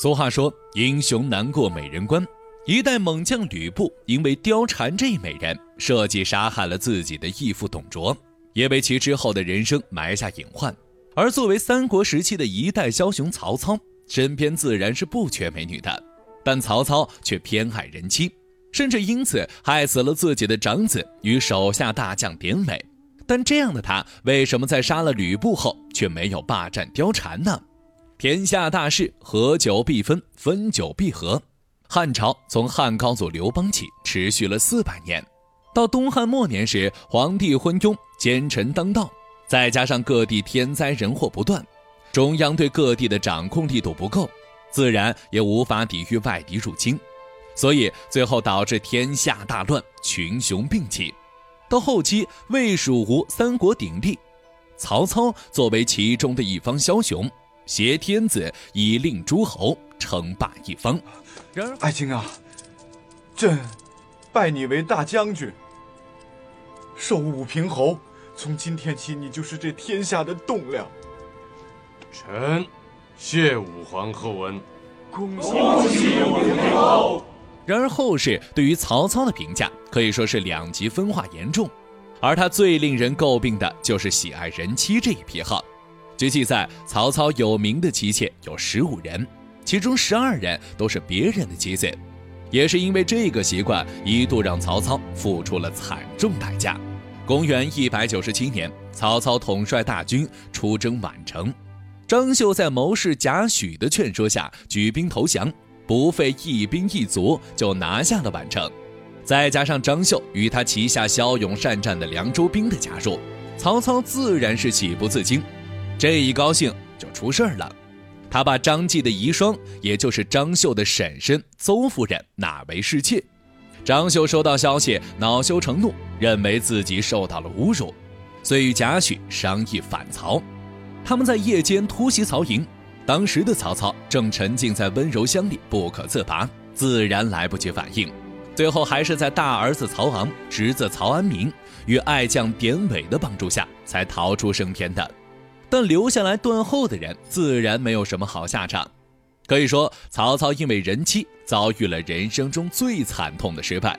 俗话说：“英雄难过美人关。”一代猛将吕布因为貂蝉这一美人，设计杀害了自己的义父董卓，也为其之后的人生埋下隐患。而作为三国时期的一代枭雄曹操，身边自然是不缺美女的，但曹操却偏爱人妻，甚至因此害死了自己的长子与手下大将典韦。但这样的他，为什么在杀了吕布后，却没有霸占貂蝉呢？天下大事，合久必分，分久必合。汉朝从汉高祖刘邦起，持续了四百年，到东汉末年时，皇帝昏庸，奸臣当道，再加上各地天灾人祸不断，中央对各地的掌控力度不够，自然也无法抵御外敌入侵，所以最后导致天下大乱，群雄并起。到后期，魏、蜀、吴三国鼎立，曹操作为其中的一方枭雄。挟天子以令诸侯，称霸一方。然而，爱卿啊，朕拜你为大将军，受武平侯。从今天起，你就是这天下的栋梁。臣谢武皇后恩，恭喜武平侯。然而后世对于曹操的评价可以说是两极分化严重，而他最令人诟病的就是喜爱人妻这一癖好。据记载，曹操有名的妻妾有十五人，其中十二人都是别人的妻子。也是因为这个习惯，一度让曹操付出了惨重代价。公元一百九十七年，曹操统帅大军出征宛城，张绣在谋士贾诩的劝说下举兵投降，不费一兵一卒就拿下了宛城。再加上张绣与他旗下骁勇善战的凉州兵的加入，曹操自然是喜不自禁。这一高兴就出事儿了，他把张继的遗孀，也就是张绣的婶婶邹夫人纳为侍妾。张绣收到消息，恼羞成怒，认为自己受到了侮辱，遂与贾诩商议反曹。他们在夜间突袭曹营，当时的曹操正沉浸在温柔乡里不可自拔，自然来不及反应。最后还是在大儿子曹昂、侄子曹安民与爱将典韦的帮助下，才逃出升天的。但留下来断后的人自然没有什么好下场。可以说，曹操因为人妻遭遇了人生中最惨痛的失败，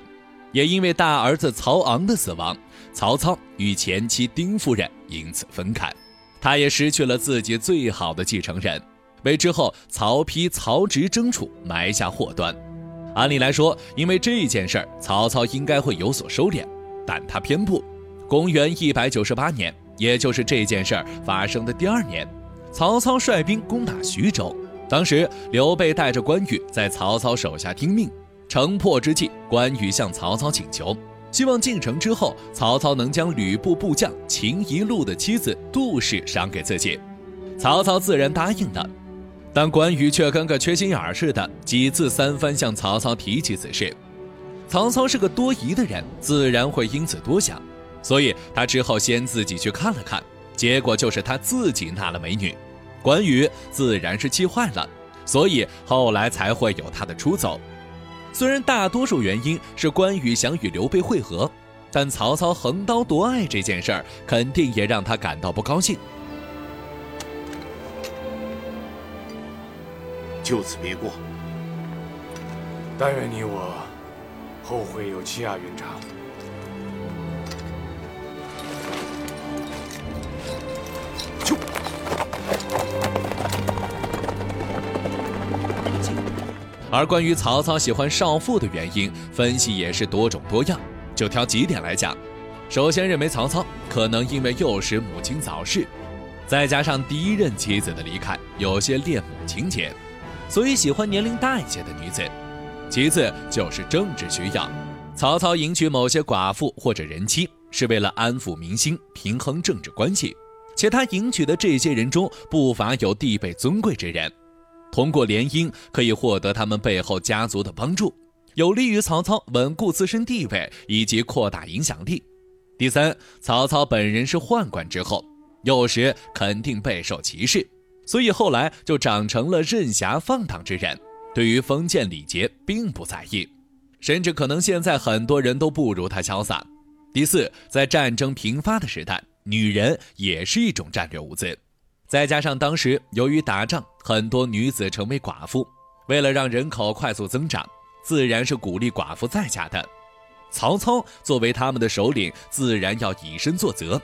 也因为大儿子曹昂的死亡，曹操与前妻丁夫人因此分开，他也失去了自己最好的继承人，为之后曹丕、曹植争储埋下祸端。按理来说，因为这件事儿，曹操应该会有所收敛，但他偏不。公元一百九十八年。也就是这件事儿发生的第二年，曹操率兵攻打徐州。当时刘备带着关羽在曹操手下听命。城破之际，关羽向曹操请求，希望进城之后，曹操能将吕布部将秦宜禄的妻子杜氏赏给自己。曹操自然答应了，但关羽却跟个缺心眼儿似的，几次三番向曹操提起此事。曹操是个多疑的人，自然会因此多想。所以他之后先自己去看了看，结果就是他自己纳了美女，关羽自然是气坏了，所以后来才会有他的出走。虽然大多数原因是关羽想与刘备会合，但曹操横刀夺爱这件事儿肯定也让他感到不高兴。就此别过，但愿你我后会有期啊，云长。而关于曹操喜欢少妇的原因，分析也是多种多样。就挑几点来讲，首先认为曹操可能因为幼时母亲早逝，再加上第一任妻子的离开，有些恋母情节，所以喜欢年龄大一些的女子。其次就是政治需要，曹操迎娶某些寡妇或者人妻，是为了安抚民心、平衡政治关系，且他迎娶的这些人中不乏有地位尊贵之人。通过联姻可以获得他们背后家族的帮助，有利于曹操稳固自身地位以及扩大影响力。第三，曹操本人是宦官之后，幼时肯定备受歧视，所以后来就长成了任侠放荡之人，对于封建礼节并不在意，甚至可能现在很多人都不如他潇洒。第四，在战争频发的时代，女人也是一种战略物资。再加上当时由于打仗，很多女子成为寡妇，为了让人口快速增长，自然是鼓励寡妇在家的。曹操作为他们的首领，自然要以身作则。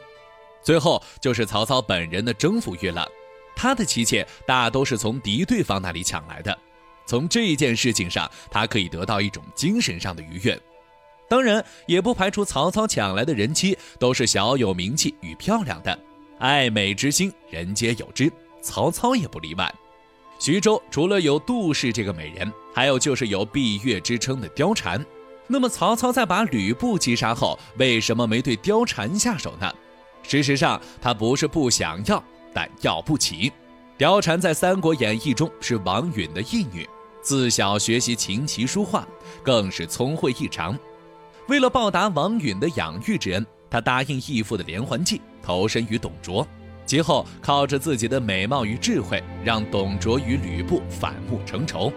最后就是曹操本人的征服欲了，他的妻妾大都是从敌对方那里抢来的。从这一件事情上，他可以得到一种精神上的愉悦。当然，也不排除曹操抢来的人妻都是小有名气与漂亮的，爱美之心人皆有之，曹操也不例外。徐州除了有杜氏这个美人，还有就是有闭月之称的貂蝉。那么曹操在把吕布击杀后，为什么没对貂蝉下手呢？事实上，他不是不想要，但要不起。貂蝉在《三国演义》中是王允的义女，自小学习琴棋书画，更是聪慧异常。为了报答王允的养育之恩，他答应义父的连环计，投身于董卓。其后靠着自己的美貌与智慧，让董卓与吕布反目成仇，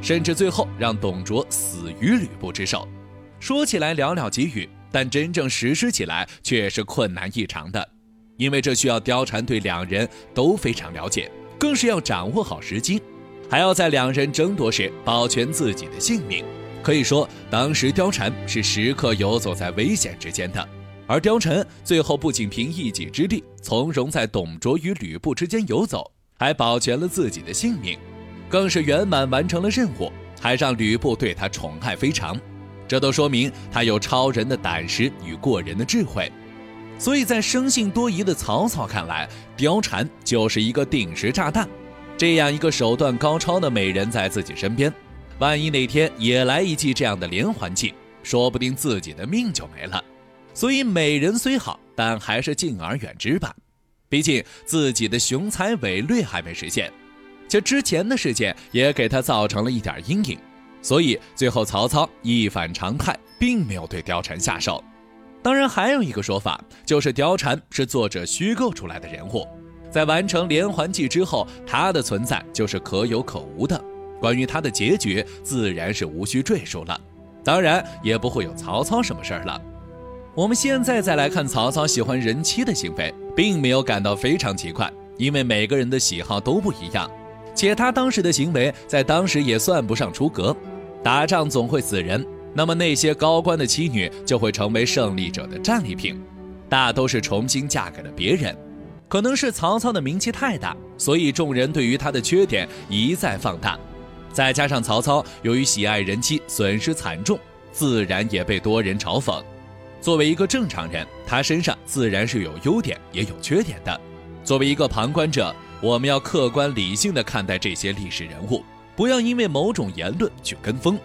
甚至最后让董卓死于吕布之手。说起来寥寥几语，但真正实施起来却是困难异常的，因为这需要貂蝉对两人都非常了解，更是要掌握好时机，还要在两人争夺时保全自己的性命。可以说，当时貂蝉是时刻游走在危险之间的，而貂蝉最后不仅凭一己之力从容在董卓与吕布之间游走，还保全了自己的性命，更是圆满完成了任务，还让吕布对他宠爱非常。这都说明他有超人的胆识与过人的智慧。所以在生性多疑的曹操看来，貂蝉就是一个定时炸弹。这样一个手段高超的美人在自己身边。万一哪天也来一记这样的连环计，说不定自己的命就没了。所以美人虽好，但还是敬而远之吧。毕竟自己的雄才伟略还没实现，且之前的事件也给他造成了一点阴影。所以最后曹操一反常态，并没有对貂蝉下手。当然，还有一个说法，就是貂蝉是作者虚构出来的人物，在完成连环计之后，她的存在就是可有可无的。关于她的结局，自然是无需赘述了，当然也不会有曹操什么事儿了。我们现在再来看曹操喜欢人妻的行为，并没有感到非常奇怪，因为每个人的喜好都不一样，且他当时的行为在当时也算不上出格。打仗总会死人，那么那些高官的妻女就会成为胜利者的战利品，大都是重新嫁给了别人。可能是曹操的名气太大，所以众人对于他的缺点一再放大。再加上曹操由于喜爱人妻，损失惨重，自然也被多人嘲讽。作为一个正常人，他身上自然是有优点也有缺点的。作为一个旁观者，我们要客观理性的看待这些历史人物，不要因为某种言论去跟风，